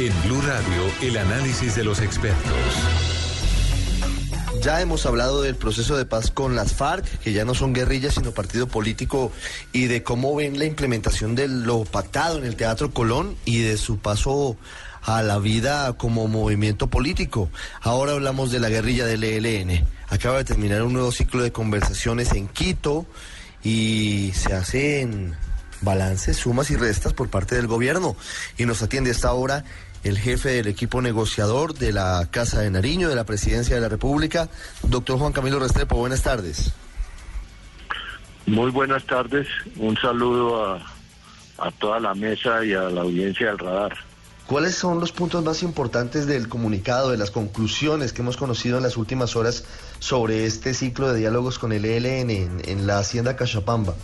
En Blue Radio, el análisis de los expertos. Ya hemos hablado del proceso de paz con las FARC, que ya no son guerrillas sino partido político, y de cómo ven la implementación de lo pactado en el Teatro Colón y de su paso a la vida como movimiento político. Ahora hablamos de la guerrilla del ELN. Acaba de terminar un nuevo ciclo de conversaciones en Quito y se hacen balances, sumas y restas por parte del gobierno. Y nos atiende a esta hora el jefe del equipo negociador de la Casa de Nariño, de la Presidencia de la República, doctor Juan Camilo Restrepo. Buenas tardes. Muy buenas tardes. Un saludo a, a toda la mesa y a la audiencia del radar. ¿Cuáles son los puntos más importantes del comunicado, de las conclusiones que hemos conocido en las últimas horas sobre este ciclo de diálogos con el ELN en, en la Hacienda Cachapamba?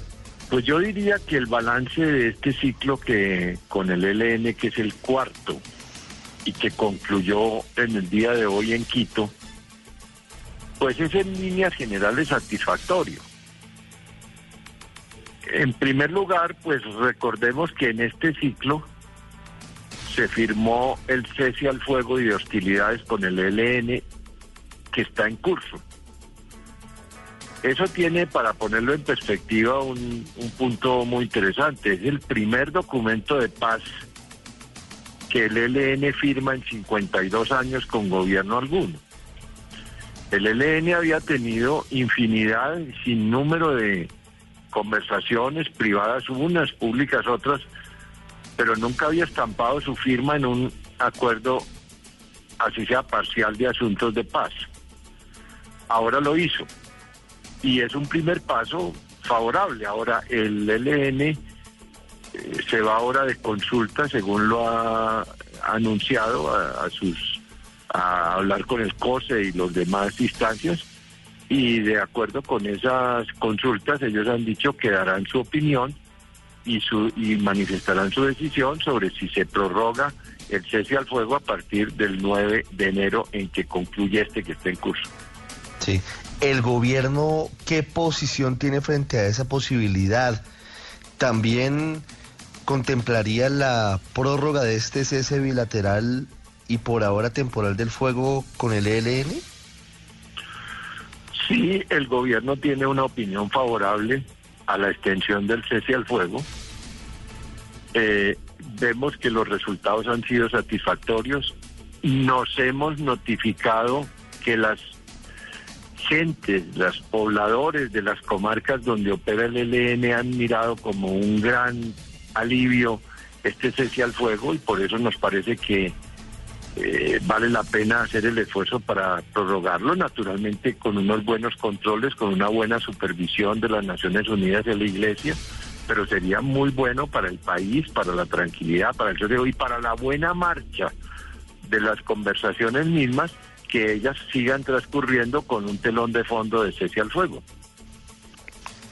Pues yo diría que el balance de este ciclo que con el ELN, que es el cuarto y que concluyó en el día de hoy en Quito, pues es en líneas generales satisfactorio. En primer lugar, pues recordemos que en este ciclo se firmó el cese al fuego y de hostilidades con el ELN que está en curso. Eso tiene, para ponerlo en perspectiva, un, un, punto muy interesante. Es el primer documento de paz que el ELN firma en 52 años con gobierno alguno. El ELN había tenido infinidad, sin número de conversaciones privadas, unas públicas, otras, pero nunca había estampado su firma en un acuerdo, así sea parcial, de asuntos de paz. Ahora lo hizo y es un primer paso favorable. Ahora el LN eh, se va ahora de consulta, según lo ha anunciado a, sus a hablar con el COSE y los demás instancias y de acuerdo con esas consultas ellos han dicho que darán su opinión y su y manifestarán su decisión sobre si se prorroga el cese al fuego a partir del 9 de enero en que concluye este que está en curso. Sí, ¿El gobierno qué posición tiene frente a esa posibilidad? ¿También contemplaría la prórroga de este cese bilateral y por ahora temporal del fuego con el ELN? Sí, el gobierno tiene una opinión favorable a la extensión del cese al fuego. Eh, vemos que los resultados han sido satisfactorios. Nos hemos notificado que las gentes, los pobladores de las comarcas donde opera el ELN han mirado como un gran alivio este cese al fuego y por eso nos parece que eh, vale la pena hacer el esfuerzo para prorrogarlo, naturalmente con unos buenos controles, con una buena supervisión de las Naciones Unidas y de la Iglesia, pero sería muy bueno para el país, para la tranquilidad, para el sorteo y para la buena marcha de las conversaciones mismas que ellas sigan transcurriendo con un telón de fondo de cese al fuego.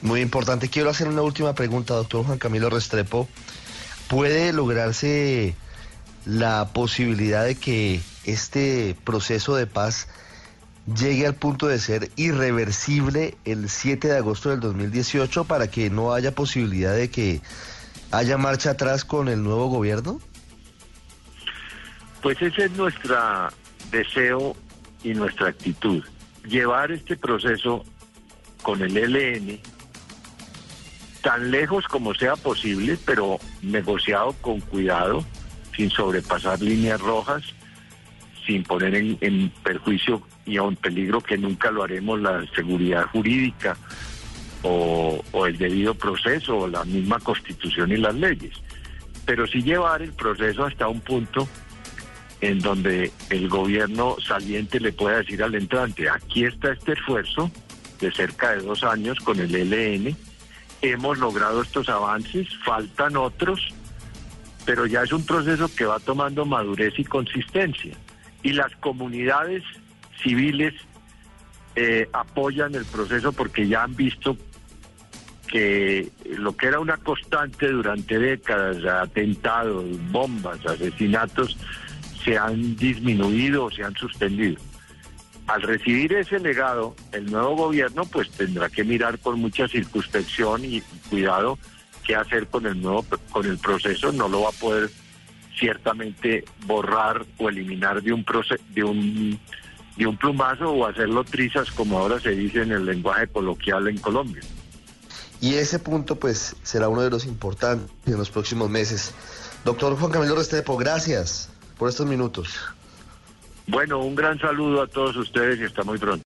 Muy importante. Quiero hacer una última pregunta, doctor Juan Camilo Restrepo. ¿Puede lograrse la posibilidad de que este proceso de paz llegue al punto de ser irreversible el 7 de agosto del 2018 para que no haya posibilidad de que haya marcha atrás con el nuevo gobierno? Pues ese es nuestro deseo y nuestra actitud. Llevar este proceso con el ELN tan lejos como sea posible, pero negociado con cuidado, sin sobrepasar líneas rojas, sin poner en, en perjuicio y a un peligro que nunca lo haremos la seguridad jurídica o, o, el debido proceso o la misma constitución y las leyes. Pero sí llevar el proceso hasta un punto en donde el gobierno saliente le pueda decir al entrante, aquí está este esfuerzo de cerca de dos años con el ELN, hemos logrado estos avances, faltan otros, pero ya es un proceso que va tomando madurez y consistencia. Y las comunidades civiles eh, apoyan el proceso porque ya han visto que lo que era una constante durante décadas, atentados, bombas, asesinatos, se han disminuido o se han suspendido. Al recibir ese legado, el nuevo gobierno pues tendrá que mirar con mucha circunspección y cuidado qué hacer con el nuevo con el proceso, no lo va a poder ciertamente borrar o eliminar de un de un de un plumazo o hacerlo trizas como ahora se dice en el lenguaje coloquial en Colombia. Y ese punto pues será uno de los importantes en los próximos meses. Doctor Juan Camilo Restrepo, gracias por estos minutos. Bueno, un gran saludo a todos ustedes y hasta muy pronto.